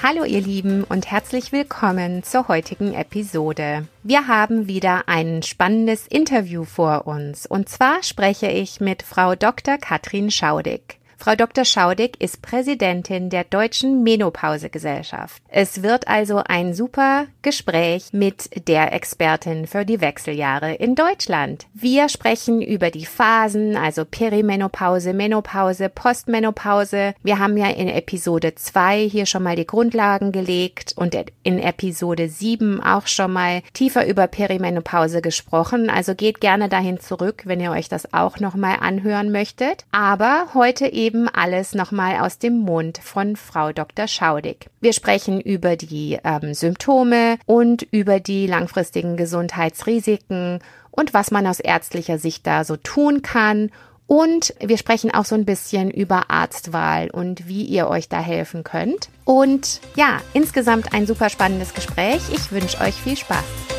Hallo ihr Lieben und herzlich willkommen zur heutigen Episode. Wir haben wieder ein spannendes Interview vor uns und zwar spreche ich mit Frau Dr. Katrin Schaudig. Frau Dr. Schaudig ist Präsidentin der Deutschen Menopausegesellschaft. Es wird also ein super Gespräch mit der Expertin für die Wechseljahre in Deutschland. Wir sprechen über die Phasen, also Perimenopause, Menopause, Postmenopause. Wir haben ja in Episode 2 hier schon mal die Grundlagen gelegt und in Episode 7 auch schon mal tiefer über Perimenopause gesprochen. Also geht gerne dahin zurück, wenn ihr euch das auch noch mal anhören möchtet. Aber heute eben eben alles nochmal aus dem Mund von Frau Dr. Schaudig. Wir sprechen über die ähm, Symptome und über die langfristigen Gesundheitsrisiken und was man aus ärztlicher Sicht da so tun kann. Und wir sprechen auch so ein bisschen über Arztwahl und wie ihr euch da helfen könnt. Und ja, insgesamt ein super spannendes Gespräch. Ich wünsche euch viel Spaß.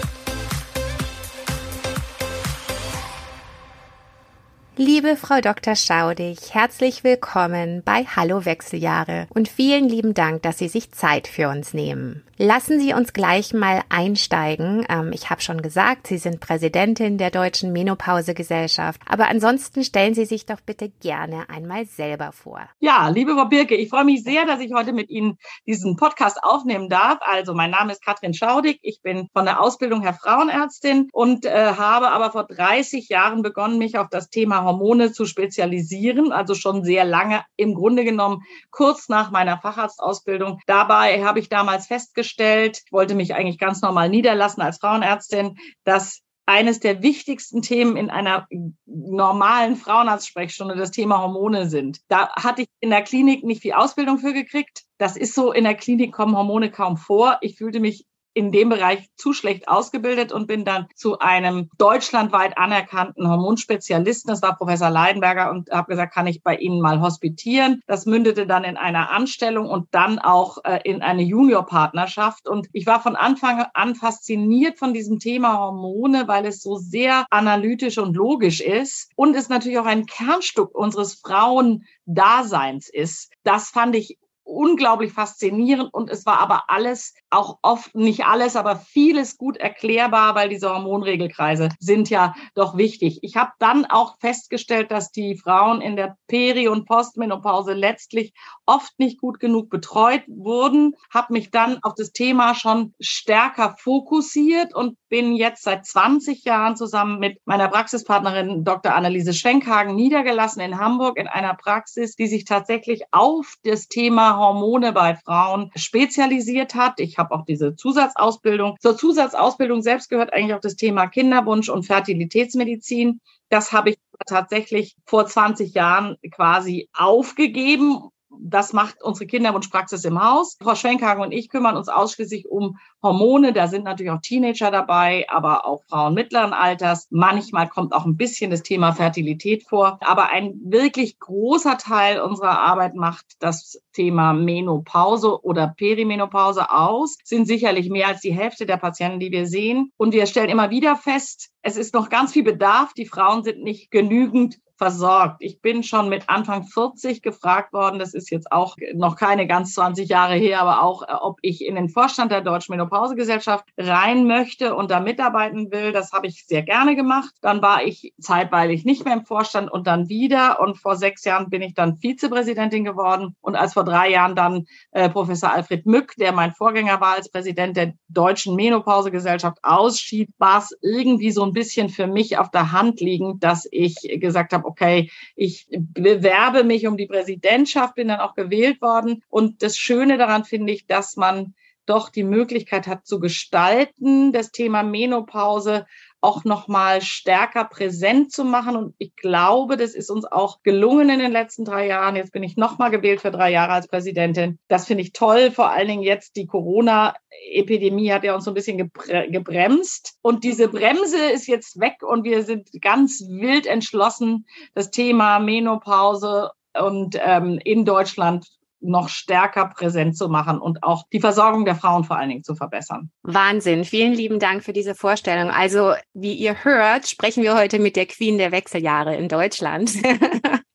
Liebe Frau Dr. Schaudig, herzlich willkommen bei Hallo Wechseljahre und vielen lieben Dank, dass Sie sich Zeit für uns nehmen. Lassen Sie uns gleich mal einsteigen. Ähm, ich habe schon gesagt, Sie sind Präsidentin der Deutschen Menopausegesellschaft, aber ansonsten stellen Sie sich doch bitte gerne einmal selber vor. Ja, liebe Frau Birke, ich freue mich sehr, dass ich heute mit Ihnen diesen Podcast aufnehmen darf. Also mein Name ist Katrin Schaudig, ich bin von der Ausbildung Herr Frauenärztin und äh, habe aber vor 30 Jahren begonnen, mich auf das Thema Hormone zu spezialisieren, also schon sehr lange im Grunde genommen kurz nach meiner Facharztausbildung. Dabei habe ich damals festgestellt, ich wollte mich eigentlich ganz normal niederlassen als Frauenärztin, dass eines der wichtigsten Themen in einer normalen Frauenarztsprechstunde das Thema Hormone sind. Da hatte ich in der Klinik nicht viel Ausbildung für gekriegt. Das ist so, in der Klinik kommen Hormone kaum vor. Ich fühlte mich in dem Bereich zu schlecht ausgebildet und bin dann zu einem deutschlandweit anerkannten Hormonspezialisten, das war Professor Leidenberger, und habe gesagt, kann ich bei Ihnen mal hospitieren. Das mündete dann in einer Anstellung und dann auch äh, in eine Juniorpartnerschaft. Und ich war von Anfang an fasziniert von diesem Thema Hormone, weil es so sehr analytisch und logisch ist und es natürlich auch ein Kernstück unseres Frauendaseins ist. Das fand ich unglaublich faszinierend und es war aber alles, auch oft nicht alles, aber vieles gut erklärbar, weil diese Hormonregelkreise sind ja doch wichtig. Ich habe dann auch festgestellt, dass die Frauen in der Peri- und Postmenopause letztlich oft nicht gut genug betreut wurden, habe mich dann auf das Thema schon stärker fokussiert und bin jetzt seit 20 Jahren zusammen mit meiner Praxispartnerin Dr. Anneliese Schwenkhagen niedergelassen in Hamburg in einer Praxis, die sich tatsächlich auf das Thema Hormone bei Frauen spezialisiert hat. Ich habe auch diese Zusatzausbildung. Zur Zusatzausbildung selbst gehört eigentlich auch das Thema Kinderwunsch und Fertilitätsmedizin. Das habe ich tatsächlich vor 20 Jahren quasi aufgegeben das macht unsere Kinderwunschpraxis im Haus. Frau Schwenkhagen und ich kümmern uns ausschließlich um Hormone. Da sind natürlich auch Teenager dabei, aber auch Frauen mittleren Alters. Manchmal kommt auch ein bisschen das Thema Fertilität vor. Aber ein wirklich großer Teil unserer Arbeit macht das Thema Menopause oder Perimenopause aus. Sind sicherlich mehr als die Hälfte der Patienten, die wir sehen. Und wir stellen immer wieder fest, es ist noch ganz viel Bedarf. Die Frauen sind nicht genügend versorgt. Ich bin schon mit Anfang 40 gefragt worden, das ist jetzt auch noch keine ganz 20 Jahre her, aber auch, äh, ob ich in den Vorstand der Deutschen Menopausegesellschaft rein möchte und da mitarbeiten will. Das habe ich sehr gerne gemacht. Dann war ich zeitweilig nicht mehr im Vorstand und dann wieder. Und vor sechs Jahren bin ich dann Vizepräsidentin geworden. Und als vor drei Jahren dann äh, Professor Alfred Mück, der mein Vorgänger war als Präsident der Deutschen Menopausegesellschaft, ausschied, war es irgendwie so ein bisschen für mich auf der Hand liegend, dass ich gesagt habe, okay, ich bewerbe mich um die Präsidentschaft, bin dann auch gewählt worden. Und das Schöne daran finde ich, dass man doch die Möglichkeit hat zu gestalten, das Thema Menopause auch nochmal stärker präsent zu machen. Und ich glaube, das ist uns auch gelungen in den letzten drei Jahren. Jetzt bin ich nochmal gewählt für drei Jahre als Präsidentin. Das finde ich toll. Vor allen Dingen jetzt die Corona-Epidemie hat ja uns so ein bisschen gebremst. Und diese Bremse ist jetzt weg und wir sind ganz wild entschlossen, das Thema Menopause und ähm, in Deutschland noch stärker präsent zu machen und auch die Versorgung der Frauen vor allen Dingen zu verbessern. Wahnsinn. Vielen lieben Dank für diese Vorstellung. Also, wie ihr hört, sprechen wir heute mit der Queen der Wechseljahre in Deutschland.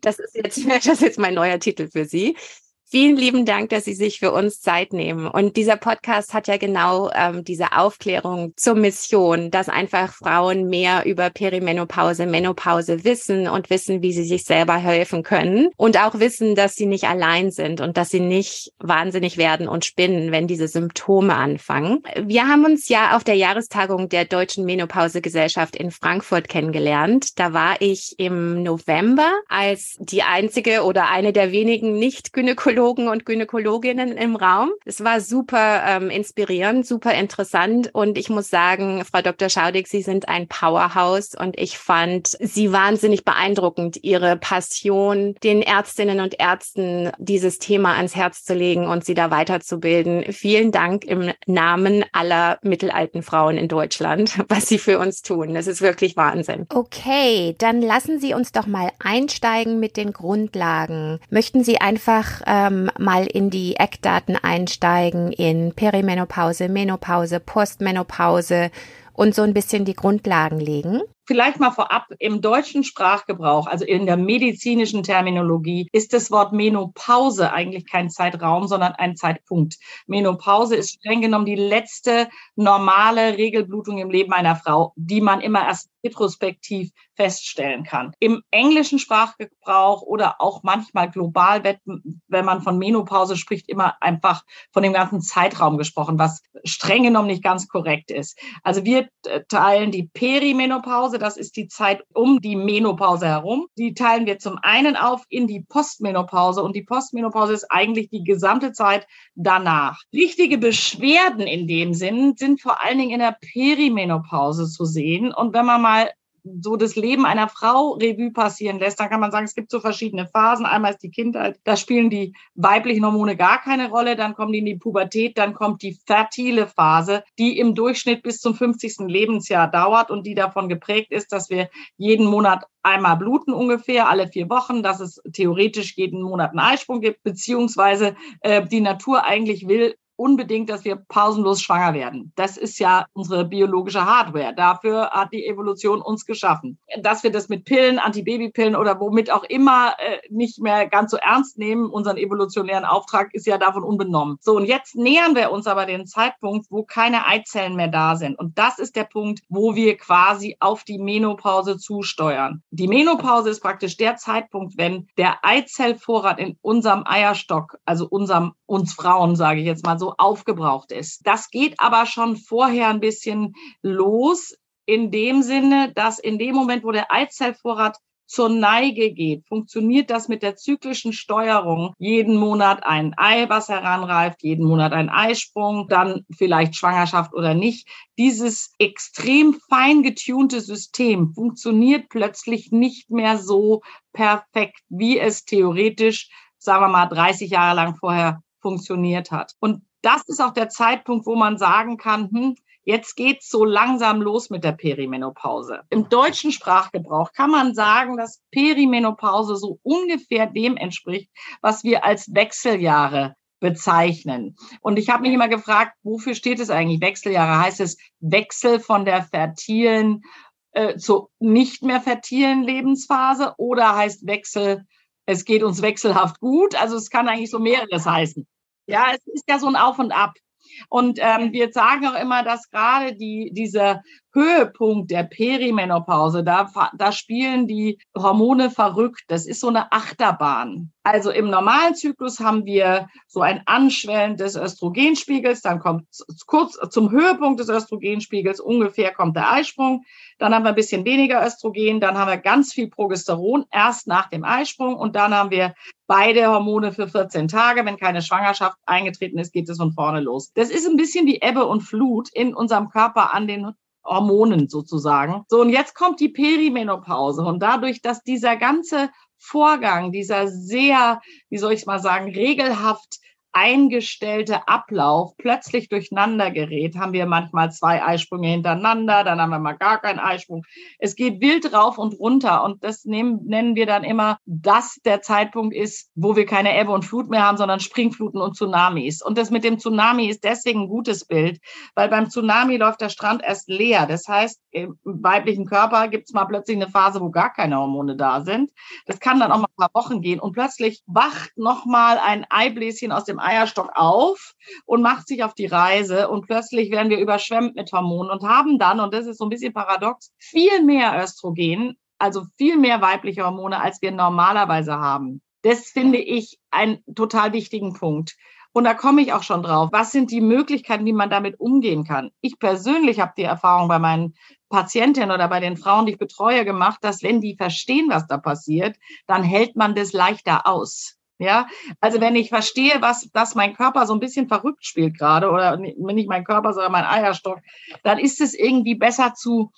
Das ist jetzt, das ist jetzt mein neuer Titel für Sie. Vielen lieben Dank, dass Sie sich für uns Zeit nehmen. Und dieser Podcast hat ja genau ähm, diese Aufklärung zur Mission, dass einfach Frauen mehr über Perimenopause, Menopause wissen und wissen, wie sie sich selber helfen können und auch wissen, dass sie nicht allein sind und dass sie nicht wahnsinnig werden und spinnen, wenn diese Symptome anfangen. Wir haben uns ja auf der Jahrestagung der Deutschen Menopausegesellschaft in Frankfurt kennengelernt. Da war ich im November als die einzige oder eine der wenigen Nicht-Gynäkologen Gynäkologen und Gynäkologinnen im Raum. Es war super ähm, inspirierend, super interessant und ich muss sagen, Frau Dr. Schaudig, Sie sind ein Powerhouse und ich fand Sie wahnsinnig beeindruckend, Ihre Passion, den Ärztinnen und Ärzten dieses Thema ans Herz zu legen und sie da weiterzubilden. Vielen Dank im Namen aller mittelalten Frauen in Deutschland, was Sie für uns tun. Das ist wirklich Wahnsinn. Okay, dann lassen Sie uns doch mal einsteigen mit den Grundlagen. Möchten Sie einfach ähm, ähm, mal in die Eckdaten einsteigen in Perimenopause, Menopause, Postmenopause und so ein bisschen die Grundlagen legen? Vielleicht mal vorab, im deutschen Sprachgebrauch, also in der medizinischen Terminologie, ist das Wort Menopause eigentlich kein Zeitraum, sondern ein Zeitpunkt. Menopause ist streng genommen die letzte normale Regelblutung im Leben einer Frau, die man immer erst retrospektiv feststellen kann. Im englischen Sprachgebrauch oder auch manchmal global, wenn man von Menopause spricht, immer einfach von dem ganzen Zeitraum gesprochen, was streng genommen nicht ganz korrekt ist. Also wir äh, teilen die Perimenopause Menopause, das ist die Zeit um die Menopause herum. Die teilen wir zum einen auf in die Postmenopause und die Postmenopause ist eigentlich die gesamte Zeit danach. Richtige Beschwerden in dem Sinn sind vor allen Dingen in der Perimenopause zu sehen. Und wenn man mal so das Leben einer Frau Revue passieren lässt, dann kann man sagen, es gibt so verschiedene Phasen. Einmal ist die Kindheit, da spielen die weiblichen Hormone gar keine Rolle, dann kommen die in die Pubertät, dann kommt die fertile Phase, die im Durchschnitt bis zum 50. Lebensjahr dauert und die davon geprägt ist, dass wir jeden Monat einmal bluten ungefähr, alle vier Wochen, dass es theoretisch jeden Monat einen Eisprung gibt, beziehungsweise äh, die Natur eigentlich will, unbedingt, dass wir pausenlos schwanger werden. Das ist ja unsere biologische Hardware. Dafür hat die Evolution uns geschaffen. Dass wir das mit Pillen, Antibabypillen oder womit auch immer äh, nicht mehr ganz so ernst nehmen, unseren evolutionären Auftrag ist ja davon unbenommen. So, und jetzt nähern wir uns aber den Zeitpunkt, wo keine Eizellen mehr da sind. Und das ist der Punkt, wo wir quasi auf die Menopause zusteuern. Die Menopause ist praktisch der Zeitpunkt, wenn der Eizellvorrat in unserem Eierstock, also unserem, uns Frauen, sage ich jetzt mal so, aufgebraucht ist. Das geht aber schon vorher ein bisschen los, in dem Sinne, dass in dem Moment, wo der Eizellvorrat zur Neige geht, funktioniert das mit der zyklischen Steuerung. Jeden Monat ein Ei, was heranreift, jeden Monat ein Eisprung, dann vielleicht Schwangerschaft oder nicht. Dieses extrem fein getunte System funktioniert plötzlich nicht mehr so perfekt, wie es theoretisch, sagen wir mal, 30 Jahre lang vorher funktioniert hat. Und das ist auch der Zeitpunkt, wo man sagen kann, hm, jetzt geht's so langsam los mit der Perimenopause. Im deutschen Sprachgebrauch kann man sagen, dass Perimenopause so ungefähr dem entspricht, was wir als Wechseljahre bezeichnen. Und ich habe mich immer gefragt, wofür steht es eigentlich Wechseljahre? Heißt es Wechsel von der fertilen äh, zur nicht mehr fertilen Lebensphase oder heißt Wechsel, es geht uns wechselhaft gut? Also es kann eigentlich so mehreres heißen. Ja, es ist ja so ein Auf und Ab. Und ähm, wir sagen auch immer, dass gerade die, dieser Höhepunkt der Perimenopause, da, da spielen die Hormone verrückt. Das ist so eine Achterbahn. Also im normalen Zyklus haben wir so ein Anschwellen des Östrogenspiegels, dann kommt kurz zum Höhepunkt des Östrogenspiegels ungefähr kommt der Eisprung, dann haben wir ein bisschen weniger Östrogen, dann haben wir ganz viel Progesteron erst nach dem Eisprung und dann haben wir beide Hormone für 14 Tage. Wenn keine Schwangerschaft eingetreten ist, geht es von vorne los. Das ist ein bisschen die Ebbe und Flut in unserem Körper an den Hormonen sozusagen. So, und jetzt kommt die Perimenopause und dadurch, dass dieser ganze Vorgang, dieser sehr, wie soll ich mal sagen, regelhaft eingestellte Ablauf plötzlich durcheinander gerät, haben wir manchmal zwei Eisprünge hintereinander, dann haben wir mal gar keinen Eisprung. Es geht wild rauf und runter und das nehmen, nennen wir dann immer, dass der Zeitpunkt ist, wo wir keine Ebbe und Flut mehr haben, sondern Springfluten und Tsunamis. Und das mit dem Tsunami ist deswegen ein gutes Bild, weil beim Tsunami läuft der Strand erst leer. Das heißt, im weiblichen Körper gibt es mal plötzlich eine Phase, wo gar keine Hormone da sind. Das kann dann auch mal ein paar Wochen gehen und plötzlich wacht noch mal ein Eibläschen aus dem Eierstock auf und macht sich auf die Reise und plötzlich werden wir überschwemmt mit Hormonen und haben dann, und das ist so ein bisschen paradox, viel mehr Östrogen, also viel mehr weibliche Hormone, als wir normalerweise haben. Das finde ich einen total wichtigen Punkt. Und da komme ich auch schon drauf. Was sind die Möglichkeiten, wie man damit umgehen kann? Ich persönlich habe die Erfahrung bei meinen Patientinnen oder bei den Frauen, die ich betreue, gemacht, dass wenn die verstehen, was da passiert, dann hält man das leichter aus. Ja, also wenn ich verstehe, was, dass mein Körper so ein bisschen verrückt spielt gerade oder nicht mein Körper, sondern mein Eierstock, dann ist es irgendwie besser zu,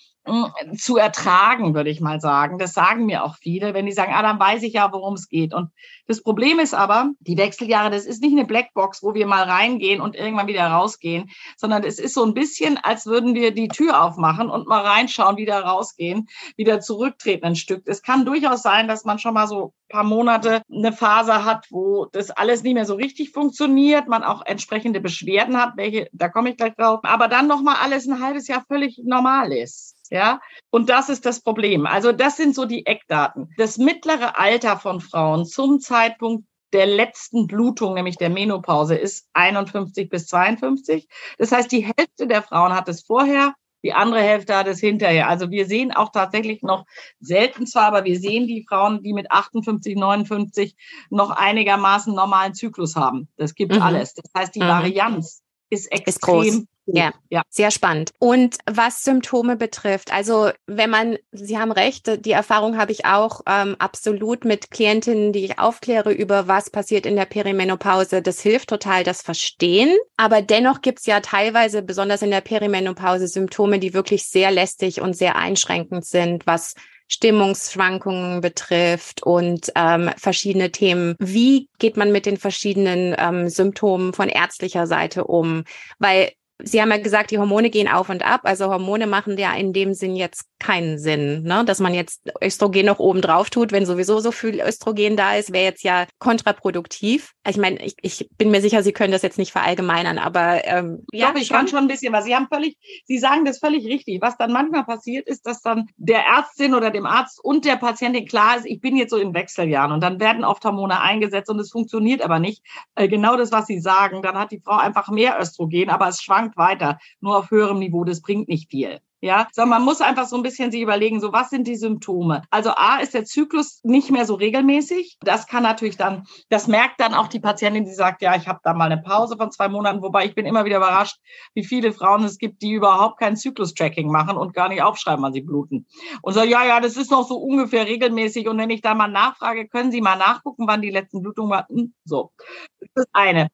zu ertragen, würde ich mal sagen. Das sagen mir auch viele, wenn die sagen, ah, dann weiß ich ja, worum es geht. Und das Problem ist aber, die Wechseljahre, das ist nicht eine Blackbox, wo wir mal reingehen und irgendwann wieder rausgehen, sondern es ist so ein bisschen, als würden wir die Tür aufmachen und mal reinschauen, wieder rausgehen, wieder zurücktreten ein Stück. Es kann durchaus sein, dass man schon mal so paar Monate eine Phase hat, wo das alles nicht mehr so richtig funktioniert, man auch entsprechende Beschwerden hat, welche, da komme ich gleich drauf, aber dann nochmal alles ein halbes Jahr völlig normal ist. Ja, und das ist das Problem. Also das sind so die Eckdaten. Das mittlere Alter von Frauen zum Zeitpunkt der letzten Blutung, nämlich der Menopause, ist 51 bis 52. Das heißt, die Hälfte der Frauen hat es vorher, die andere Hälfte hat es hinterher. Also wir sehen auch tatsächlich noch selten zwar, aber wir sehen die Frauen, die mit 58, 59 noch einigermaßen normalen Zyklus haben. Das gibt mhm. alles. Das heißt, die mhm. Varianz ist extrem ist. Ja, ja, sehr spannend. Und was Symptome betrifft, also wenn man, Sie haben recht, die Erfahrung habe ich auch ähm, absolut mit Klientinnen, die ich aufkläre über was passiert in der Perimenopause. Das hilft total, das Verstehen. Aber dennoch gibt es ja teilweise, besonders in der Perimenopause, Symptome, die wirklich sehr lästig und sehr einschränkend sind, was Stimmungsschwankungen betrifft und ähm, verschiedene Themen. Wie geht man mit den verschiedenen ähm, Symptomen von ärztlicher Seite um? Weil Sie haben ja gesagt, die Hormone gehen auf und ab. Also Hormone machen ja in dem Sinn jetzt keinen Sinn, ne? dass man jetzt Östrogen noch oben drauf tut, wenn sowieso so viel Östrogen da ist, wäre jetzt ja kontraproduktiv. Ich meine, ich, ich bin mir sicher, Sie können das jetzt nicht verallgemeinern, aber ähm, ja, Doch, ich schon. kann schon ein bisschen was. Sie haben völlig, Sie sagen das völlig richtig. Was dann manchmal passiert, ist, dass dann der Ärztin oder dem Arzt und der Patientin klar ist, ich bin jetzt so in Wechseljahren und dann werden oft Hormone eingesetzt und es funktioniert aber nicht. Äh, genau das, was Sie sagen. Dann hat die Frau einfach mehr Östrogen, aber es schwankt schwankt weiter, nur auf höherem Niveau, das bringt nicht viel. Ja, sondern man muss einfach so ein bisschen sich überlegen, so was sind die Symptome? Also A ist der Zyklus nicht mehr so regelmäßig. Das kann natürlich dann, das merkt dann auch die Patientin, die sagt, ja, ich habe da mal eine Pause von zwei Monaten, wobei ich bin immer wieder überrascht, wie viele Frauen es gibt, die überhaupt kein Zyklus-Tracking machen und gar nicht aufschreiben, wann sie bluten. Und sagen, ja, ja, das ist noch so ungefähr regelmäßig. Und wenn ich da mal nachfrage, können Sie mal nachgucken, wann die letzten Blutungen waren? So. Das ist eine.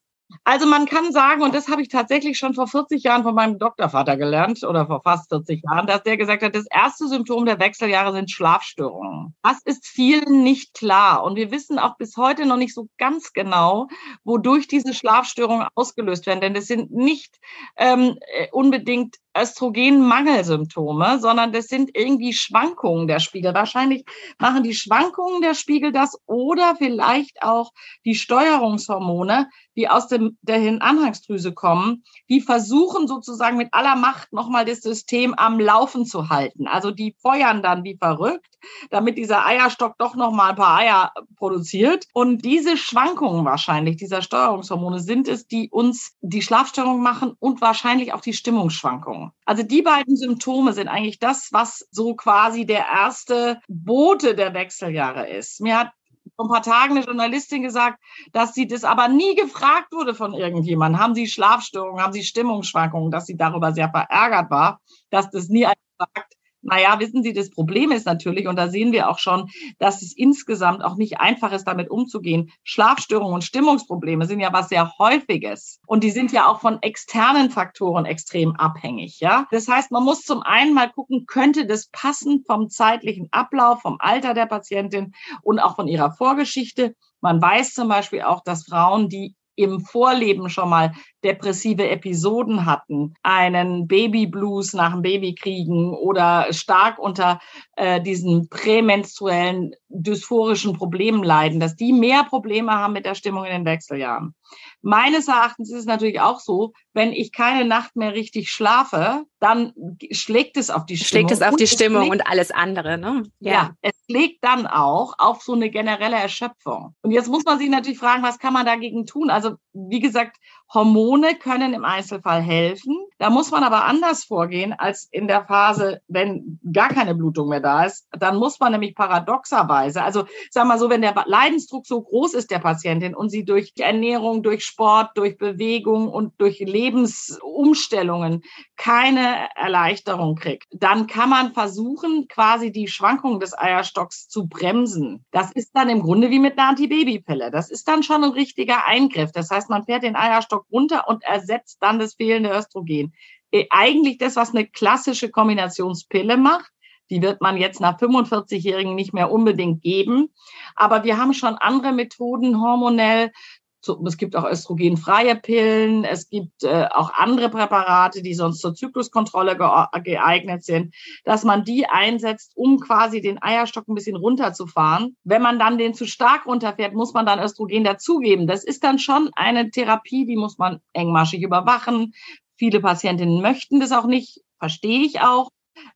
Also man kann sagen, und das habe ich tatsächlich schon vor 40 Jahren von meinem Doktorvater gelernt oder vor fast 40 Jahren, dass der gesagt hat, das erste Symptom der Wechseljahre sind Schlafstörungen. Das ist vielen nicht klar. Und wir wissen auch bis heute noch nicht so ganz genau, wodurch diese Schlafstörungen ausgelöst werden. Denn das sind nicht ähm, unbedingt Östrogenmangelsymptome, sondern das sind irgendwie Schwankungen der Spiegel. Wahrscheinlich machen die Schwankungen der Spiegel das oder vielleicht auch die Steuerungshormone, die aus dem, der Anhangsdrüse kommen, die versuchen sozusagen mit aller Macht nochmal das System am Laufen zu halten. Also die feuern dann wie verrückt, damit dieser Eierstock doch nochmal ein paar Eier produziert. Und diese Schwankungen wahrscheinlich, dieser Steuerungshormone sind es, die uns die Schlafstörung machen und wahrscheinlich auch die Stimmungsschwankungen. Essstörung. Also die beiden Symptome sind eigentlich das, was so quasi der erste Bote der Wechseljahre ist. Mir hat vor ein paar Tagen eine Journalistin gesagt, dass sie das aber nie gefragt wurde von irgendjemandem. Haben Sie Schlafstörungen, haben Sie Stimmungsschwankungen, dass sie darüber sehr verärgert war, dass das nie gefragt Naja, wissen Sie, das Problem ist natürlich, und da sehen wir auch schon, dass es insgesamt auch nicht einfach ist, damit umzugehen. Schlafstörungen und Stimmungsprobleme sind ja was sehr Häufiges. Und die sind ja auch von externen Faktoren extrem abhängig, ja. Das heißt, man muss zum einen mal gucken, könnte das passen vom zeitlichen Ablauf, vom Alter der Patientin und auch von ihrer Vorgeschichte. Man weiß zum Beispiel auch, dass Frauen, die im Vorleben schon mal depressive Episoden hatten, einen Babyblues nach dem Babykriegen oder stark unter äh, diesen prämenstruellen dysphorischen Problemen leiden, dass die mehr Probleme haben mit der Stimmung in den Wechseljahren. Meines Erachtens ist es natürlich auch so, wenn ich keine Nacht mehr richtig schlafe, dann schlägt es auf die Stimmung. Schlägt es auf die Stimmung schlägt, und alles andere, ne? Ja. ja, es schlägt dann auch auf so eine generelle Erschöpfung. Und jetzt muss man sich natürlich fragen, was kann man dagegen tun? Also, wie gesagt, Hormone können im Einzelfall helfen. Da muss man aber anders vorgehen als in der Phase, wenn gar keine Blutung mehr da ist. Dann muss man nämlich paradoxerweise, also sag mal so, wenn der Leidensdruck so groß ist der Patientin und sie durch Ernährung, durch Sport, durch Bewegung und durch Lebensumstellungen keine Erleichterung kriegt, dann kann man versuchen, quasi die Schwankungen des Eierstocks zu bremsen. Das ist dann im Grunde wie mit einer Antibabypille. Das ist dann schon ein richtiger Eingriff. Das heißt, man fährt den Eierstock runter und ersetzt dann das fehlende Östrogen. Äh, eigentlich das, was eine klassische Kombinationspille macht. Die wird man jetzt nach 45-Jährigen nicht mehr unbedingt geben. Aber wir haben schon andere Methoden hormonell, es gibt auch östrogenfreie Pillen, es gibt äh, auch andere Präparate, die sonst zur Zykluskontrolle geeignet sind, dass man die einsetzt, um quasi den Eierstock ein bisschen runterzufahren. Wenn man dann den zu stark runterfährt, muss man dann Östrogen dazugeben. Das ist dann schon eine Therapie, die muss man engmaschig überwachen. Viele Patientinnen möchten das auch nicht, verstehe ich auch.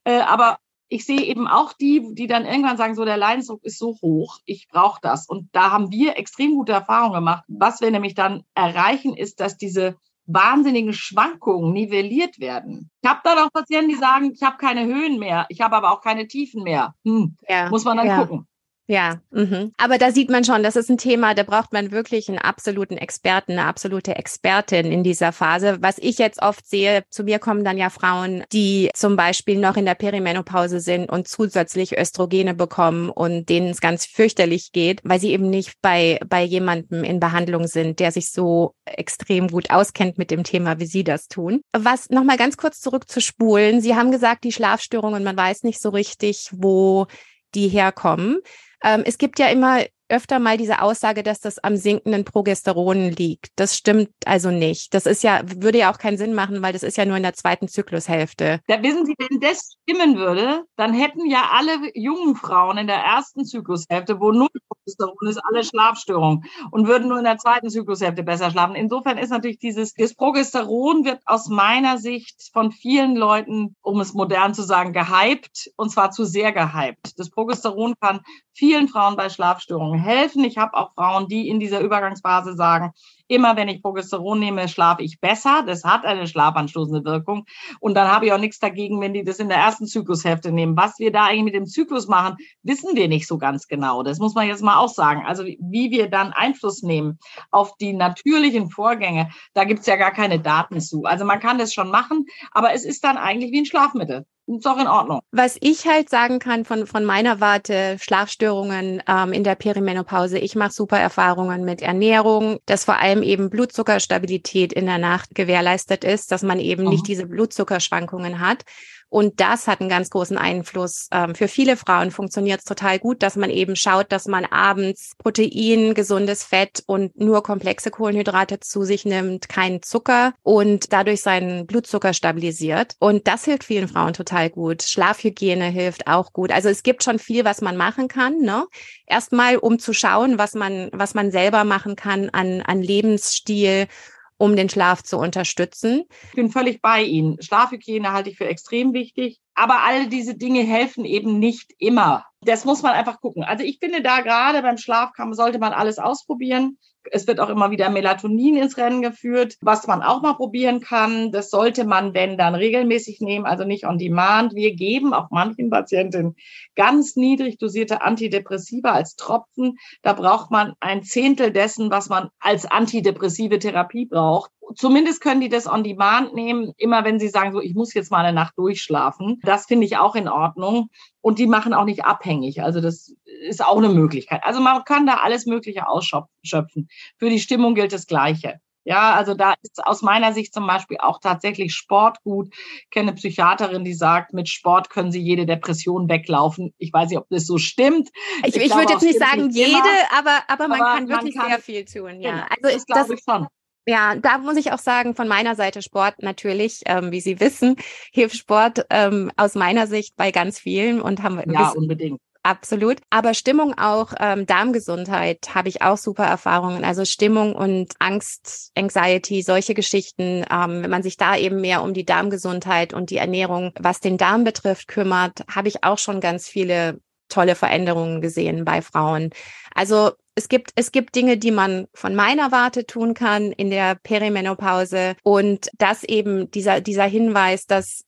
Äh, aber ich sehe eben auch die, die dann irgendwann sagen, so der Leidensdruck ist so hoch, ich brauche das. Und da haben wir extrem gute Erfahrungen gemacht. Was wir nämlich dann erreichen, ist, dass diese wahnsinnigen Schwankungen nivelliert werden. Ich habe dann auch Patienten, die sagen, ich habe keine Höhen mehr, ich habe aber auch keine Tiefen mehr. Hm, ja, muss man dann ja. gucken. Ja, mhm. aber da sieht man schon, das ist ein Thema, da braucht man wirklich einen absoluten Experten, eine absolute Expertin in dieser Phase. Was ich jetzt oft sehe, zu mir kommen dann ja Frauen, die zum Beispiel noch in der Perimenopause sind und zusätzlich Östrogene bekommen und denen es ganz fürchterlich geht, weil sie eben nicht bei, bei jemandem in Behandlung sind, der sich so extrem gut auskennt mit dem Thema, wie sie das tun. Was nochmal ganz kurz zurückzuspulen. Sie haben gesagt, die Schlafstörungen, man weiß nicht so richtig, wo die herkommen. Ähm, es gibt ja immer öfter mal diese Aussage, dass das am sinkenden Progesteron liegt. Das stimmt also nicht. Das ist ja, würde ja auch keinen Sinn machen, weil das ist ja nur in der zweiten Zyklushälfte. Da wissen Sie, wenn das stimmen würde, dann hätten ja alle jungen Frauen in der ersten Zyklushälfte, wo null Progesteron ist, alle Schlafstörungen und würden nur in der zweiten Zyklushälfte besser schlafen. Insofern ist natürlich dieses, das Progesteron wird aus meiner Sicht von vielen Leuten, um es modern zu sagen, gehypt und zwar zu sehr gehypt. Das Progesteron kann vielen Frauen bei Schlafstörungen helfen. Ich habe auch Frauen, die in dieser Übergangsphase sagen, Immer wenn ich Progesteron nehme, schlafe ich besser. Das hat eine schlafanstoßende Wirkung. Und dann habe ich auch nichts dagegen, wenn die das in der ersten Zyklushälfte nehmen. Was wir da eigentlich mit dem Zyklus machen, wissen wir nicht so ganz genau. Das muss man jetzt mal auch sagen. Also wie wir dann Einfluss nehmen auf die natürlichen Vorgänge, da gibt es ja gar keine Daten zu. Also man kann das schon machen, aber es ist dann eigentlich wie ein Schlafmittel ist auch in Ordnung. Was ich halt sagen kann von, von meiner Warte, Schlafstörungen ähm, in der Perimenopause, ich mache super Erfahrungen mit Ernährung, dass vor allem eben Blutzuckerstabilität in der Nacht gewährleistet ist, dass man eben mhm. nicht diese Blutzuckerschwankungen hat. Und das hat einen ganz großen Einfluss. Ähm, für viele Frauen funktioniert es total gut, dass man eben schaut, dass man abends Protein, gesundes Fett und nur komplexe Kohlenhydrate zu sich nimmt, keinen Zucker und dadurch seinen Blutzucker stabilisiert. Und das hilft vielen Frauen total gut. Schlafhygiene hilft auch gut. Also es gibt schon viel, was man machen kann. Ne? Erstmal, um zu schauen, was man, was man selber machen kann an, an Lebensstil um den Schlaf zu unterstützen. Ich bin völlig bei Ihnen. Schlafhygiene halte ich für extrem wichtig. Aber all diese Dinge helfen eben nicht immer. Das muss man einfach gucken. Also ich finde da gerade beim Schlaf sollte man alles ausprobieren. Es wird auch immer wieder Melatonin ins Rennen geführt, was man auch mal probieren kann. Das sollte man, wenn dann regelmäßig nehmen, also nicht on demand. Wir geben auch manchen Patientinnen ganz niedrig dosierte Antidepressiva als Tropfen. Da braucht man ein Zehntel dessen, was man als antidepressive Therapie braucht. Zumindest können die das on demand nehmen, immer wenn sie sagen, so, ich muss jetzt mal eine Nacht durchschlafen. Das finde ich auch in Ordnung. Und die machen auch nicht abhängig. Also das ist auch eine Möglichkeit. Also man kann da alles Mögliche ausschöpfen. Für die Stimmung gilt das Gleiche. Ja, also da ist aus meiner Sicht zum Beispiel auch tatsächlich Sport gut. Ich kenne eine Psychiaterin, die sagt, mit Sport können sie jede Depression weglaufen. Ich weiß nicht, ob das so stimmt. Ich, ich, ich würde jetzt nicht sagen jede, aber, aber man aber kann wirklich man kann, sehr viel tun. Ja, genau, also das glaube ich schon. Ja, da muss ich auch sagen, von meiner Seite Sport natürlich, ähm, wie Sie wissen, hilft Sport ähm, aus meiner Sicht bei ganz vielen und haben wir. Ja, unbedingt. Absolut. Aber Stimmung auch, ähm, Darmgesundheit habe ich auch super Erfahrungen. Also Stimmung und Angst, Anxiety, solche Geschichten. Ähm, wenn man sich da eben mehr um die Darmgesundheit und die Ernährung, was den Darm betrifft, kümmert, habe ich auch schon ganz viele tolle Veränderungen gesehen bei Frauen. Also es gibt, es gibt Dinge, die man von meiner Warte tun kann in der Perimenopause. Und das eben dieser, dieser Hinweis, dass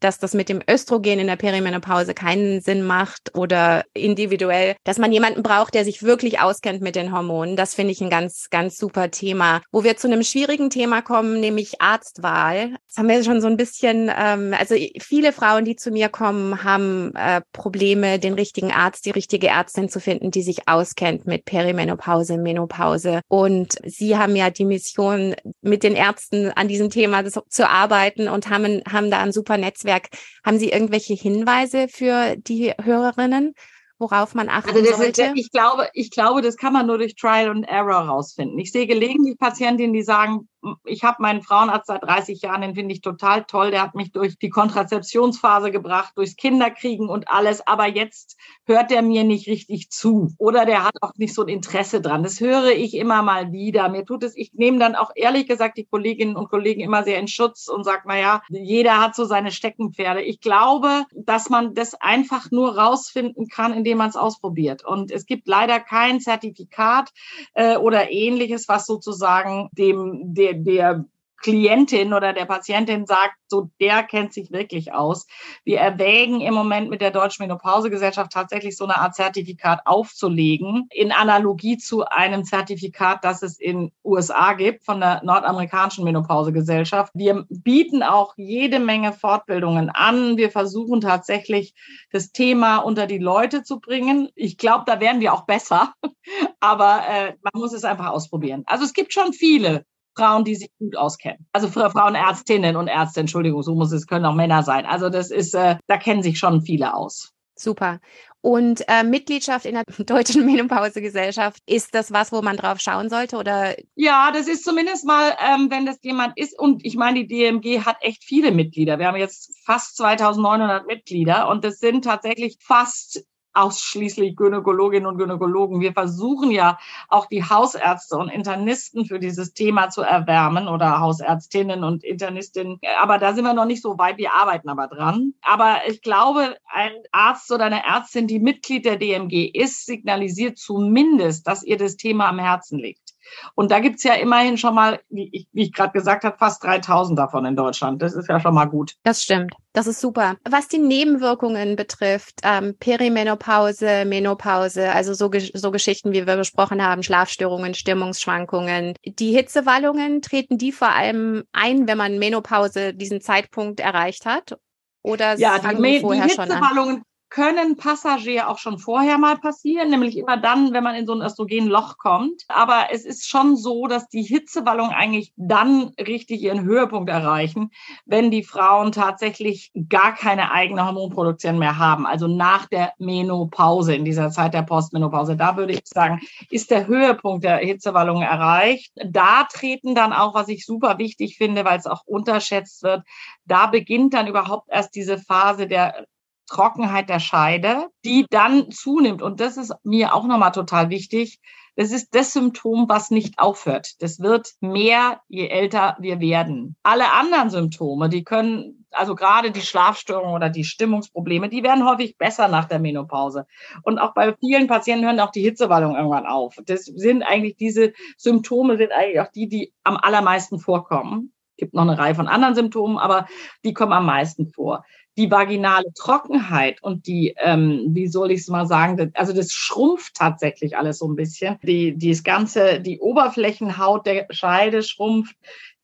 dass das mit dem Östrogen in der Perimenopause keinen Sinn macht oder individuell, dass man jemanden braucht, der sich wirklich auskennt mit den Hormonen. Das finde ich ein ganz, ganz super Thema. Wo wir zu einem schwierigen Thema kommen, nämlich Arztwahl. Das haben wir schon so ein bisschen, ähm, also viele Frauen, die zu mir kommen, haben äh, Probleme, den richtigen Arzt, die richtige Ärztin zu finden, die sich auskennt mit Perimenopause, Menopause. Und sie haben ja die Mission, mit den Ärzten an diesem Thema zu arbeiten und haben, haben da ein super Netzwerk Netzwerk. Haben Sie irgendwelche Hinweise für die Hörerinnen, worauf man achten also sollte? Ist, ich glaube, ich glaube, das kann man nur durch Trial and Error rausfinden. Ich sehe gelegentlich Patientinnen, die sagen, ich habe meinen Frauenarzt seit 30 Jahren, den finde ich total toll. Der hat mich durch die Kontrazeptionsphase gebracht, durchs Kinderkriegen und alles. Aber jetzt hört er mir nicht richtig zu oder der hat auch nicht so ein Interesse dran. Das höre ich immer mal wieder. Mir tut es, ich nehme dann auch ehrlich gesagt die Kolleginnen und Kollegen immer sehr in Schutz und sage, na ja, jeder hat so seine Steckenpferde. Ich glaube, dass man das einfach nur rausfinden kann, indem man es ausprobiert. Und es gibt leider kein Zertifikat äh, oder ähnliches, was sozusagen dem, der, der Klientin oder der Patientin sagt, so der kennt sich wirklich aus. Wir erwägen im Moment mit der Deutschen Menopausegesellschaft tatsächlich so eine Art Zertifikat aufzulegen, in Analogie zu einem Zertifikat, das es in USA gibt von der nordamerikanischen Menopausegesellschaft. Wir bieten auch jede Menge Fortbildungen an. Wir versuchen tatsächlich das Thema unter die Leute zu bringen. Ich glaube, da werden wir auch besser, aber äh, man muss es einfach ausprobieren. Also es gibt schon viele Frauen, die sich gut auskennen. Also für Frauenärztinnen und Ärzte, Entschuldigung, so muss es, können auch Männer sein. Also das ist, äh, da kennen sich schon viele aus. Super. Und äh, Mitgliedschaft in der Deutschen Menopausegesellschaft, ist das was, wo man drauf schauen sollte? Oder? Ja, das ist zumindest mal, ähm, wenn das jemand ist. Und ich meine, die DMG hat echt viele Mitglieder. Wir haben jetzt fast 2900 Mitglieder und das sind tatsächlich fast ausschließlich Gynäkologinnen und Gynäkologen. Wir versuchen ja auch die Hausärzte und Internisten für dieses Thema zu erwärmen oder Hausärztinnen und Internistinnen. Aber da sind wir noch nicht so weit. Wir arbeiten aber dran. Aber ich glaube, ein Arzt oder eine Ärztin, die Mitglied der DMG ist, signalisiert zumindest, dass ihr das Thema am Herzen liegt. Und da gibt's ja immerhin schon mal, wie ich, wie ich gerade gesagt habe, fast 3000 davon in Deutschland. Das ist ja schon mal gut. Das stimmt. Das ist super. Was die Nebenwirkungen betrifft, ähm, Perimenopause, Menopause, also so, so Geschichten, wie wir besprochen haben, Schlafstörungen, Stimmungsschwankungen. Die Hitzewallungen treten die vor allem ein, wenn man Menopause diesen Zeitpunkt erreicht hat? Oder ja, die, die, die Hitzewallungen können Passagier auch schon vorher mal passieren, nämlich immer dann, wenn man in so ein Östrogenloch kommt. Aber es ist schon so, dass die Hitzewallungen eigentlich dann richtig ihren Höhepunkt erreichen, wenn die Frauen tatsächlich gar keine eigene Hormonproduktion mehr haben. Also nach der Menopause, in dieser Zeit der Postmenopause. Da würde ich sagen, ist der Höhepunkt der Hitzewallungen erreicht. Da treten dann auch, was ich super wichtig finde, weil es auch unterschätzt wird, da beginnt dann überhaupt erst diese Phase der Trockenheit der Scheide, die dann zunimmt. Und das ist mir auch nochmal total wichtig. Das ist das Symptom, was nicht aufhört. Das wird mehr, je älter wir werden. Alle anderen Symptome, die können also gerade die Schlafstörungen oder die Stimmungsprobleme, die werden häufig besser nach der Menopause. Und auch bei vielen Patienten hören auch die Hitzewallungen irgendwann auf. Das sind eigentlich diese Symptome, sind eigentlich auch die, die am allermeisten vorkommen. Es gibt noch eine Reihe von anderen Symptomen, aber die kommen am meisten vor die vaginale Trockenheit und die, ähm, wie soll ich es mal sagen, also das schrumpft tatsächlich alles so ein bisschen. Die, die ganze, die Oberflächenhaut der Scheide schrumpft,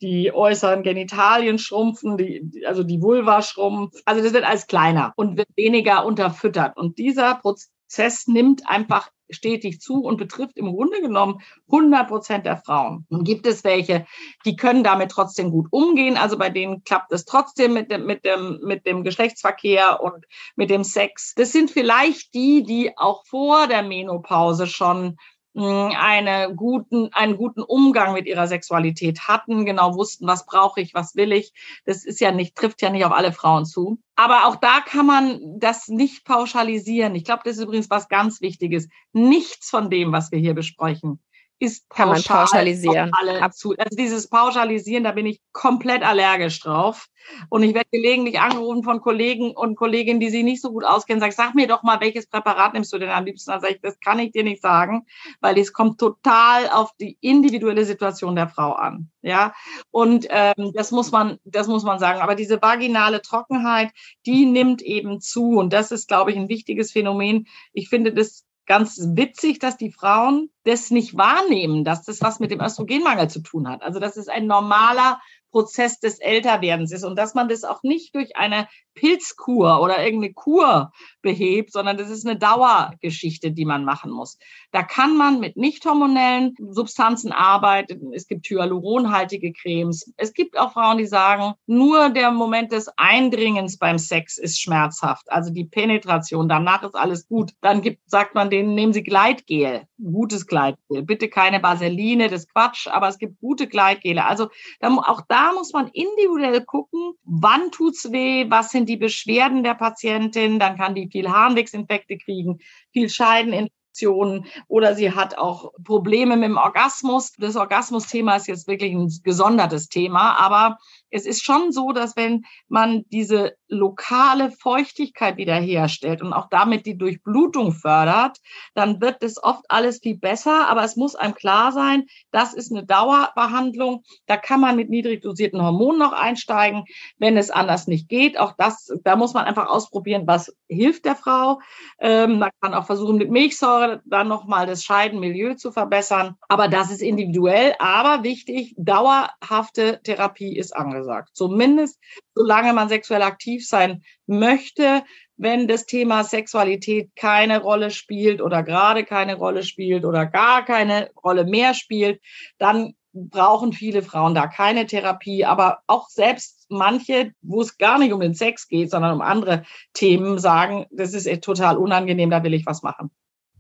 die äußeren Genitalien schrumpfen, die, also die Vulva schrumpft. Also das wird alles kleiner und wird weniger unterfüttert. Und dieser Prozess nimmt einfach stetig zu und betrifft im Grunde genommen 100 Prozent der Frauen. Nun gibt es welche, die können damit trotzdem gut umgehen. Also bei denen klappt es trotzdem mit dem, mit dem, mit dem Geschlechtsverkehr und mit dem Sex. Das sind vielleicht die, die auch vor der Menopause schon eine guten, einen guten Umgang mit ihrer Sexualität hatten, genau wussten, was brauche ich, was will ich. Das ist ja nicht, trifft ja nicht auf alle Frauen zu. Aber auch da kann man das nicht pauschalisieren. Ich glaube, das ist übrigens was ganz Wichtiges. Nichts von dem, was wir hier besprechen, ist kann man pauschalisieren. Alle zu. Also dieses Pauschalisieren, da bin ich komplett allergisch drauf. Und ich werde gelegentlich angerufen von Kollegen und Kolleginnen, die sich nicht so gut auskennen, sag, sag mir doch mal, welches Präparat nimmst du denn am liebsten? Dann sage ich, das kann ich dir nicht sagen, weil es kommt total auf die individuelle Situation der Frau an. Ja, und ähm, das muss man, das muss man sagen. Aber diese vaginale Trockenheit, die nimmt eben zu. Und das ist, glaube ich, ein wichtiges Phänomen. Ich finde das ganz witzig, dass die Frauen das nicht wahrnehmen, dass das was mit dem Östrogenmangel zu tun hat. Also das ist ein normaler Prozess des Älterwerdens ist und dass man das auch nicht durch eine Pilzkur oder irgendeine Kur behebt, sondern das ist eine Dauergeschichte, die man machen muss. Da kann man mit nicht hormonellen Substanzen arbeiten. Es gibt hyaluronhaltige Cremes. Es gibt auch Frauen, die sagen, nur der Moment des Eindringens beim Sex ist schmerzhaft, also die Penetration. Danach ist alles gut. Dann gibt, sagt man denen, nehmen Sie Gleitgel, gutes Gleitgel. Bitte keine Vaseline, das Quatsch, aber es gibt gute Gleitgele. Also auch da muss man individuell gucken, wann tut's weh, was sind die Beschwerden der Patientin, dann kann die viel Harnwegsinfekte kriegen, viel Scheideninfektionen oder sie hat auch Probleme mit dem Orgasmus. Das Orgasmus-Thema ist jetzt wirklich ein gesondertes Thema, aber es ist schon so, dass wenn man diese lokale Feuchtigkeit wiederherstellt und auch damit die Durchblutung fördert, dann wird das oft alles viel besser. Aber es muss einem klar sein, das ist eine Dauerbehandlung. Da kann man mit niedrig dosierten Hormonen noch einsteigen, wenn es anders nicht geht. Auch das, da muss man einfach ausprobieren, was hilft der Frau. Ähm, man kann auch versuchen, mit Milchsäure dann nochmal das Scheidenmilieu zu verbessern. Aber das ist individuell. Aber wichtig, dauerhafte Therapie ist angesagt gesagt. Zumindest solange man sexuell aktiv sein möchte, wenn das Thema Sexualität keine Rolle spielt oder gerade keine Rolle spielt oder gar keine Rolle mehr spielt, dann brauchen viele Frauen da keine Therapie. Aber auch selbst manche, wo es gar nicht um den Sex geht, sondern um andere Themen, sagen, das ist total unangenehm, da will ich was machen.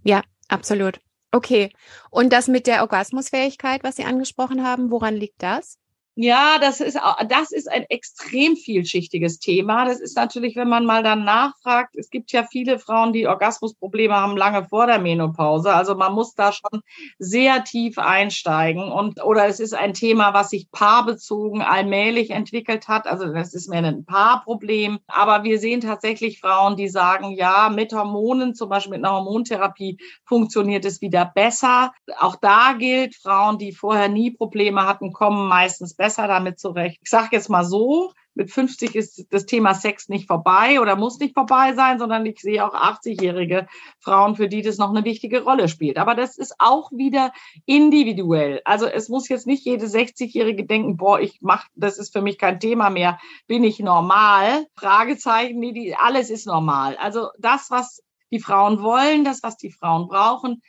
Ja, absolut. Okay. Und das mit der Orgasmusfähigkeit, was Sie angesprochen haben, woran liegt das? Ja, das ist, das ist ein extrem vielschichtiges Thema. Das ist natürlich, wenn man mal dann nachfragt, es gibt ja viele Frauen, die Orgasmusprobleme haben lange vor der Menopause. Also man muss da schon sehr tief einsteigen und, oder es ist ein Thema, was sich paarbezogen allmählich entwickelt hat. Also das ist mehr ein Paarproblem. Aber wir sehen tatsächlich Frauen, die sagen, ja, mit Hormonen, zum Beispiel mit einer Hormontherapie funktioniert es wieder besser. Auch da gilt, Frauen, die vorher nie Probleme hatten, kommen meistens damit zurecht. Ich sage jetzt mal so, mit 50 ist das Thema Sex nicht vorbei oder muss nicht vorbei sein, sondern ich sehe auch 80-jährige Frauen, für die das noch eine wichtige Rolle spielt. Aber das ist auch wieder individuell. Also es muss jetzt nicht jede 60-jährige denken, boah, ich mach, das ist für mich kein Thema mehr, bin ich normal? Fragezeichen, nee, die, alles ist normal. Also das, was die Frauen wollen, das, was die Frauen brauchen,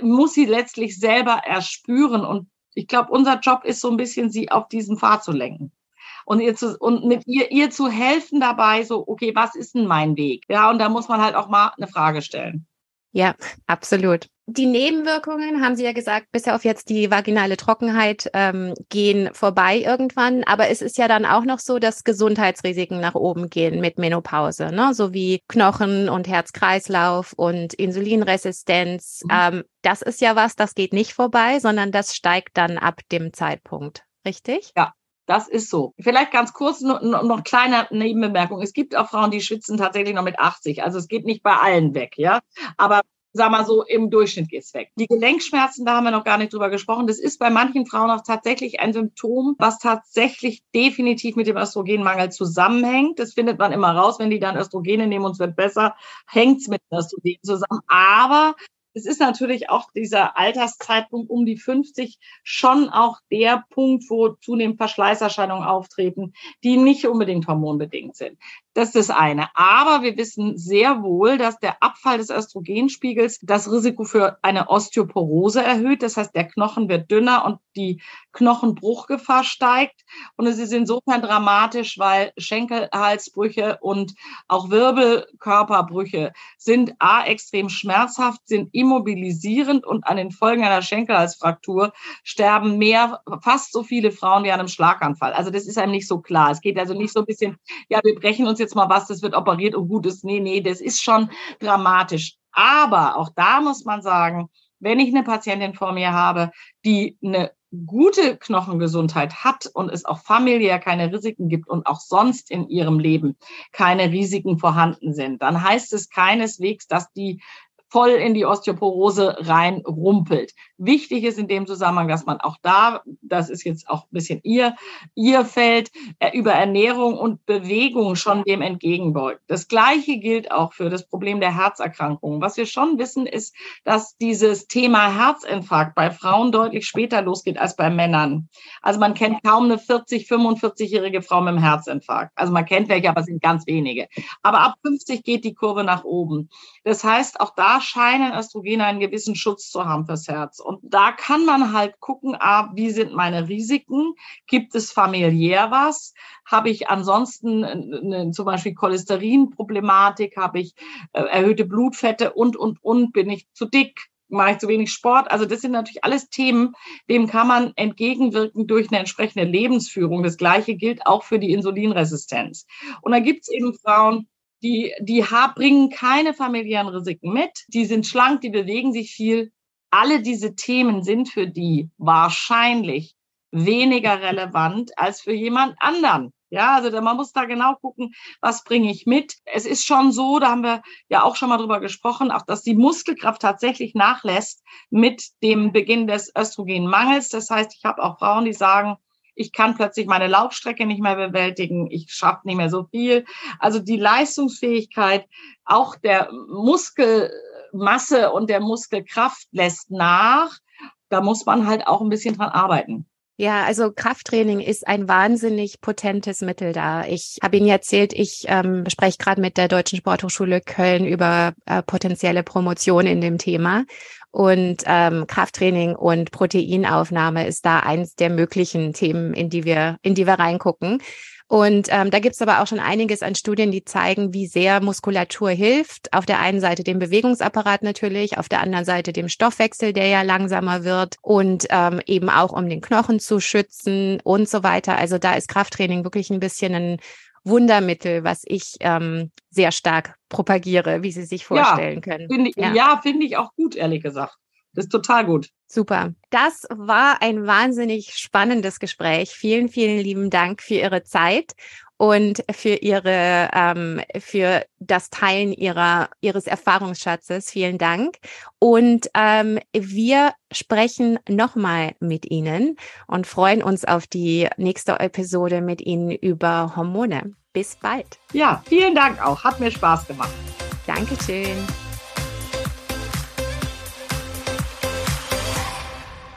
muss sie letztlich selber erspüren und ich glaube, unser Job ist so ein bisschen, sie auf diesen Pfad zu lenken. Und, ihr zu, und mit ihr, ihr zu helfen dabei, so, okay, was ist denn mein Weg? Ja, und da muss man halt auch mal eine Frage stellen. Ja, absolut. Die Nebenwirkungen, haben Sie ja gesagt, bis auf jetzt die vaginale Trockenheit ähm, gehen vorbei irgendwann. Aber es ist ja dann auch noch so, dass Gesundheitsrisiken nach oben gehen mit Menopause, ne? so wie Knochen- und Herz-Kreislauf und Insulinresistenz. Mhm. Ähm, das ist ja was, das geht nicht vorbei, sondern das steigt dann ab dem Zeitpunkt. Richtig? Ja, Das ist so. Vielleicht ganz kurz noch, noch kleine Nebenbemerkung. Es gibt auch Frauen, die schwitzen tatsächlich noch mit 80. Also es geht nicht bei allen weg, ja. Aber sag mal so, im Durchschnitt geht's weg. Die Gelenkschmerzen, da haben wir noch gar nicht drüber gesprochen. Das ist bei manchen Frauen auch tatsächlich ein Symptom, was tatsächlich definitiv mit dem Östrogenmangel zusammenhängt. Das findet man immer raus, wenn die dann Östrogene nehmen und es wird besser, hängt's mit Östrogen zusammen. Aber es ist natürlich auch dieser Alterszeitpunkt um die 50 schon auch der Punkt, wo zunehmend Verschleißerscheinungen auftreten, die nicht unbedingt hormonbedingt sind. Das ist das eine. Aber wir wissen sehr wohl, dass der Abfall des Östrogenspiegels das Risiko für eine Osteoporose erhöht. Das heißt, der Knochen wird dünner und die Knochenbruchgefahr steigt. Und es ist insofern dramatisch, weil Schenkelhalsbrüche und auch Wirbelkörperbrüche sind a extrem schmerzhaft, sind immobilisierend und an den Folgen einer Schenkelhalsfraktur sterben mehr, fast so viele Frauen wie an einem Schlaganfall. Also das ist einem nicht so klar. Es geht also nicht so ein bisschen, ja, wir brechen uns jetzt mal was, das wird operiert und gut ist. Nee, nee, das ist schon dramatisch. Aber auch da muss man sagen, wenn ich eine Patientin vor mir habe, die eine gute Knochengesundheit hat und es auch familiär keine Risiken gibt und auch sonst in ihrem Leben keine Risiken vorhanden sind, dann heißt es keineswegs, dass die voll in die Osteoporose reinrumpelt. Wichtig ist in dem Zusammenhang, dass man auch da, das ist jetzt auch ein bisschen ihr, ihr Feld, äh, über Ernährung und Bewegung schon dem entgegenbeugt. Das Gleiche gilt auch für das Problem der Herzerkrankungen. Was wir schon wissen, ist, dass dieses Thema Herzinfarkt bei Frauen deutlich später losgeht als bei Männern. Also man kennt kaum eine 40, 45-jährige Frau mit einem Herzinfarkt. Also man kennt welche, aber es sind ganz wenige. Aber ab 50 geht die Kurve nach oben. Das heißt, auch da scheinen Östrogene einen gewissen Schutz zu haben fürs Herz. Und da kann man halt gucken, ah, wie sind meine Risiken? Gibt es familiär was? Habe ich ansonsten eine, zum Beispiel Cholesterinproblematik? Habe ich äh, erhöhte Blutfette und, und, und? Bin ich zu dick? mache ich zu wenig Sport. Also das sind natürlich alles Themen, dem kann man entgegenwirken durch eine entsprechende Lebensführung. Das Gleiche gilt auch für die Insulinresistenz. Und da gibt es eben Frauen, die, die bringen keine familiären Risiken mit. Die sind schlank, die bewegen sich viel. Alle diese Themen sind für die wahrscheinlich weniger relevant als für jemand anderen. Ja, also man muss da genau gucken, was bringe ich mit. Es ist schon so, da haben wir ja auch schon mal drüber gesprochen, auch dass die Muskelkraft tatsächlich nachlässt mit dem Beginn des Östrogenmangels. Das heißt, ich habe auch Frauen, die sagen, ich kann plötzlich meine Laufstrecke nicht mehr bewältigen, ich schaffe nicht mehr so viel. Also die Leistungsfähigkeit auch der Muskelmasse und der Muskelkraft lässt nach. Da muss man halt auch ein bisschen dran arbeiten. Ja, also Krafttraining ist ein wahnsinnig potentes Mittel da. Ich habe Ihnen erzählt, ich ähm, spreche gerade mit der Deutschen Sporthochschule Köln über äh, potenzielle Promotion in dem Thema. Und ähm, Krafttraining und Proteinaufnahme ist da eins der möglichen Themen, in die wir, in die wir reingucken. Und ähm, da gibt es aber auch schon einiges an Studien, die zeigen, wie sehr Muskulatur hilft. Auf der einen Seite dem Bewegungsapparat natürlich, auf der anderen Seite dem Stoffwechsel, der ja langsamer wird und ähm, eben auch um den Knochen zu schützen und so weiter. Also da ist Krafttraining wirklich ein bisschen ein Wundermittel, was ich ähm, sehr stark propagiere, wie Sie sich vorstellen ja, können. Find ich, ja, ja finde ich auch gut, ehrlich gesagt. Das ist total gut. Super. Das war ein wahnsinnig spannendes Gespräch. Vielen, vielen lieben Dank für Ihre Zeit und für Ihre, ähm, für das Teilen Ihrer, Ihres Erfahrungsschatzes. Vielen Dank. Und ähm, wir sprechen nochmal mit Ihnen und freuen uns auf die nächste Episode mit Ihnen über Hormone. Bis bald. Ja, vielen Dank auch. Hat mir Spaß gemacht. Dankeschön.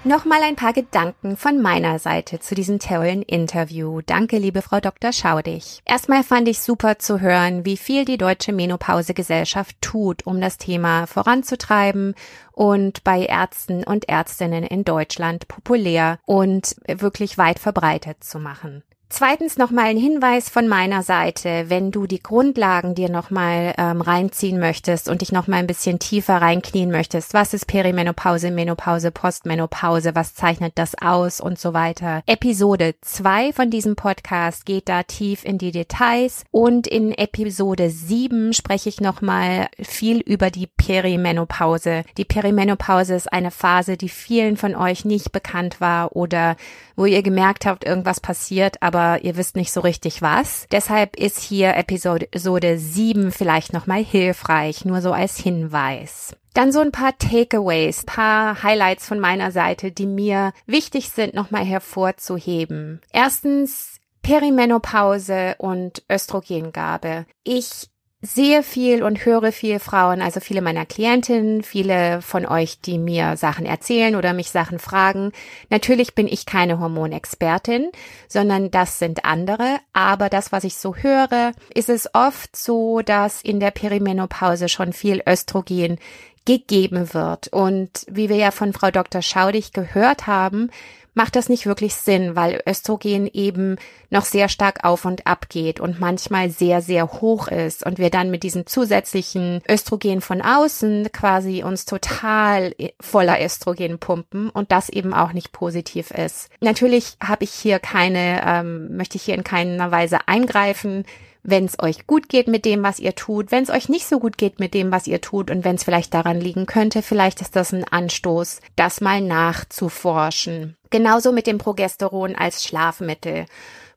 Nochmal ein paar Gedanken von meiner Seite zu diesem tollen Interview. Danke, liebe Frau Dr. Schaudig. Erstmal fand ich super zu hören, wie viel die Deutsche Menopausegesellschaft tut, um das Thema voranzutreiben und bei Ärzten und Ärztinnen in Deutschland populär und wirklich weit verbreitet zu machen. Zweitens nochmal ein Hinweis von meiner Seite, wenn du die Grundlagen dir nochmal ähm, reinziehen möchtest und dich nochmal ein bisschen tiefer reinknien möchtest. Was ist Perimenopause, Menopause, Postmenopause? Was zeichnet das aus und so weiter? Episode zwei von diesem Podcast geht da tief in die Details und in Episode sieben spreche ich nochmal viel über die Perimenopause. Die Perimenopause ist eine Phase, die vielen von euch nicht bekannt war oder wo ihr gemerkt habt, irgendwas passiert, aber aber ihr wisst nicht so richtig was. Deshalb ist hier Episode 7 vielleicht nochmal hilfreich, nur so als Hinweis. Dann so ein paar Takeaways, paar Highlights von meiner Seite, die mir wichtig sind, nochmal hervorzuheben. Erstens Perimenopause und Östrogengabe. Ich sehe viel und höre viel Frauen, also viele meiner Klientinnen, viele von euch, die mir Sachen erzählen oder mich Sachen fragen. Natürlich bin ich keine Hormonexpertin, sondern das sind andere. Aber das, was ich so höre, ist es oft so, dass in der Perimenopause schon viel Östrogen gegeben wird. Und wie wir ja von Frau Dr. Schaudig gehört haben, macht das nicht wirklich Sinn, weil Östrogen eben noch sehr stark auf und ab geht und manchmal sehr, sehr hoch ist und wir dann mit diesem zusätzlichen Östrogen von außen quasi uns total voller Östrogen pumpen und das eben auch nicht positiv ist. Natürlich habe ich hier keine, ähm, möchte ich hier in keiner Weise eingreifen wenn es euch gut geht mit dem, was ihr tut, wenn es euch nicht so gut geht mit dem, was ihr tut und wenn es vielleicht daran liegen könnte, vielleicht ist das ein Anstoß, das mal nachzuforschen. Genauso mit dem Progesteron als Schlafmittel.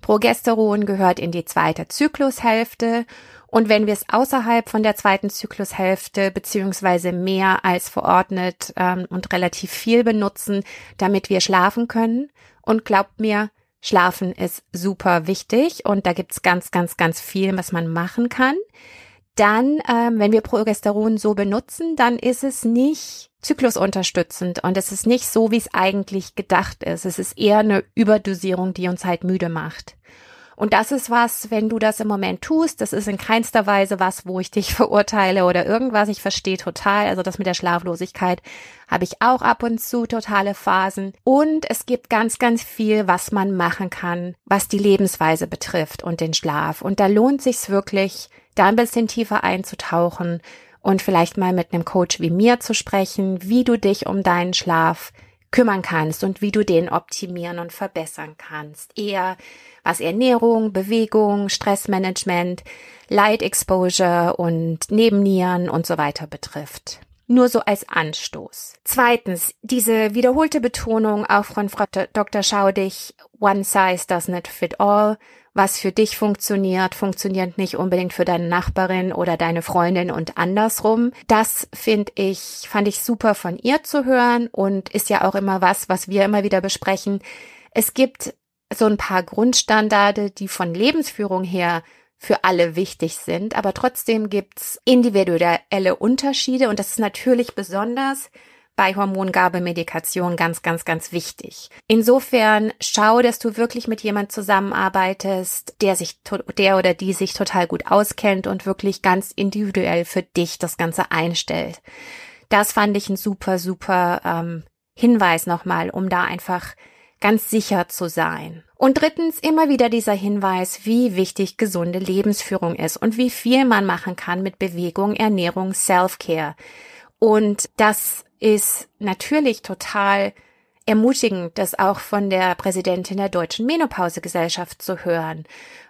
Progesteron gehört in die zweite Zyklushälfte und wenn wir es außerhalb von der zweiten Zyklushälfte beziehungsweise mehr als verordnet ähm, und relativ viel benutzen, damit wir schlafen können, und glaubt mir, Schlafen ist super wichtig und da gibt's ganz, ganz, ganz viel, was man machen kann. Dann, ähm, wenn wir Progesteron so benutzen, dann ist es nicht zyklusunterstützend und es ist nicht so, wie es eigentlich gedacht ist. Es ist eher eine Überdosierung, die uns halt müde macht. Und das ist was, wenn du das im Moment tust, das ist in keinster Weise was, wo ich dich verurteile oder irgendwas. Ich verstehe total. Also das mit der Schlaflosigkeit habe ich auch ab und zu totale Phasen. Und es gibt ganz, ganz viel, was man machen kann, was die Lebensweise betrifft und den Schlaf. Und da lohnt sich's wirklich, da ein bisschen tiefer einzutauchen und vielleicht mal mit einem Coach wie mir zu sprechen, wie du dich um deinen Schlaf kümmern kannst und wie du den optimieren und verbessern kannst. Eher was Ernährung, Bewegung, Stressmanagement, Light Exposure und Nebennieren und so weiter betrifft. Nur so als Anstoß. Zweitens, diese wiederholte Betonung auch von Frau Dr. Schaudig, one size does not fit all. Was für dich funktioniert, funktioniert nicht unbedingt für deine Nachbarin oder deine Freundin und andersrum. Das finde ich, fand ich super von ihr zu hören und ist ja auch immer was, was wir immer wieder besprechen. Es gibt so ein paar Grundstandarde, die von Lebensführung her für alle wichtig sind, aber trotzdem gibt's individuelle Unterschiede und das ist natürlich besonders bei Hormongabemedikation ganz, ganz, ganz wichtig. Insofern schau, dass du wirklich mit jemand zusammenarbeitest, der sich, der oder die sich total gut auskennt und wirklich ganz individuell für dich das Ganze einstellt. Das fand ich ein super, super ähm, Hinweis nochmal, um da einfach ganz sicher zu sein. Und drittens immer wieder dieser Hinweis, wie wichtig gesunde Lebensführung ist und wie viel man machen kann mit Bewegung, Ernährung, Self-Care. Und das ist natürlich total ermutigend, das auch von der Präsidentin der Deutschen Menopausegesellschaft zu hören.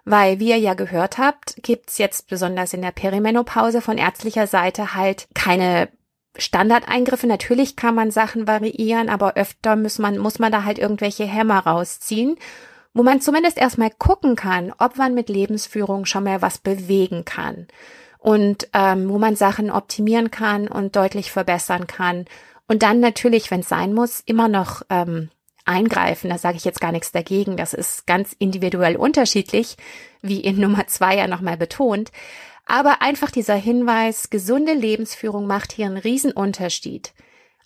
Weil, wie ihr ja gehört habt, gibt's jetzt besonders in der Perimenopause von ärztlicher Seite halt keine Standardeingriffe. Natürlich kann man Sachen variieren, aber öfter muss man, muss man da halt irgendwelche Hämmer rausziehen, wo man zumindest erstmal gucken kann, ob man mit Lebensführung schon mal was bewegen kann und ähm, wo man Sachen optimieren kann und deutlich verbessern kann. Und dann natürlich, wenn es sein muss, immer noch ähm, eingreifen. Da sage ich jetzt gar nichts dagegen. Das ist ganz individuell unterschiedlich, wie in Nummer zwei ja nochmal betont. Aber einfach dieser Hinweis, gesunde Lebensführung macht hier einen Riesenunterschied.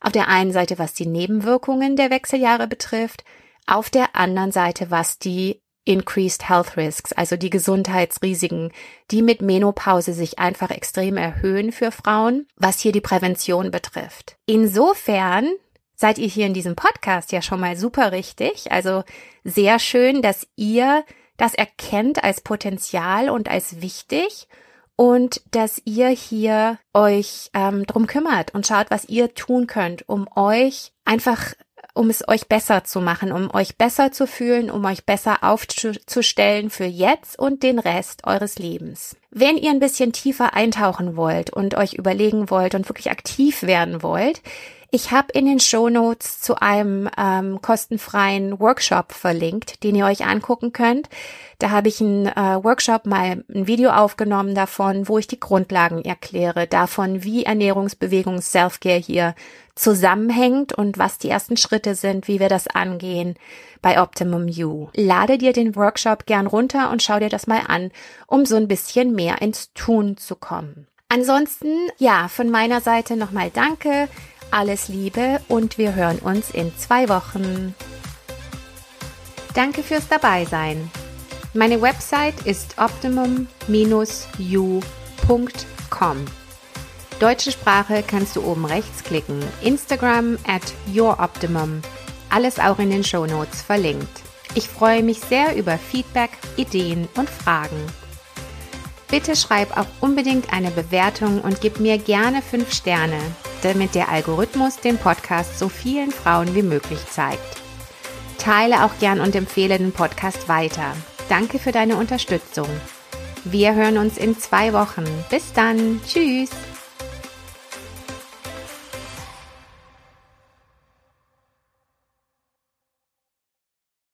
Auf der einen Seite, was die Nebenwirkungen der Wechseljahre betrifft, auf der anderen Seite, was die Increased Health Risks, also die Gesundheitsrisiken, die mit Menopause sich einfach extrem erhöhen für Frauen, was hier die Prävention betrifft. Insofern seid ihr hier in diesem Podcast ja schon mal super richtig. Also sehr schön, dass ihr das erkennt als Potenzial und als wichtig und dass ihr hier euch ähm, drum kümmert und schaut, was ihr tun könnt, um euch einfach um es euch besser zu machen, um euch besser zu fühlen, um euch besser aufzustellen für jetzt und den Rest eures Lebens. Wenn ihr ein bisschen tiefer eintauchen wollt und euch überlegen wollt und wirklich aktiv werden wollt, ich habe in den Show Notes zu einem ähm, kostenfreien Workshop verlinkt, den ihr euch angucken könnt. Da habe ich einen äh, Workshop mal ein Video aufgenommen davon, wo ich die Grundlagen erkläre, davon, wie Ernährungsbewegung Selfcare hier zusammenhängt und was die ersten Schritte sind, wie wir das angehen bei Optimum You. Lade dir den Workshop gern runter und schau dir das mal an, um so ein bisschen mehr ins Tun zu kommen. Ansonsten, ja, von meiner Seite nochmal danke alles Liebe und wir hören uns in zwei Wochen. Danke fürs Dabeisein. Meine Website ist optimum-u.com. Deutsche Sprache kannst du oben rechts klicken. Instagram at youroptimum. Alles auch in den Show Notes verlinkt. Ich freue mich sehr über Feedback, Ideen und Fragen. Bitte schreib auch unbedingt eine Bewertung und gib mir gerne 5 Sterne damit der Algorithmus den Podcast so vielen Frauen wie möglich zeigt. Teile auch gern und empfehle den Podcast weiter. Danke für deine Unterstützung. Wir hören uns in zwei Wochen. Bis dann. Tschüss.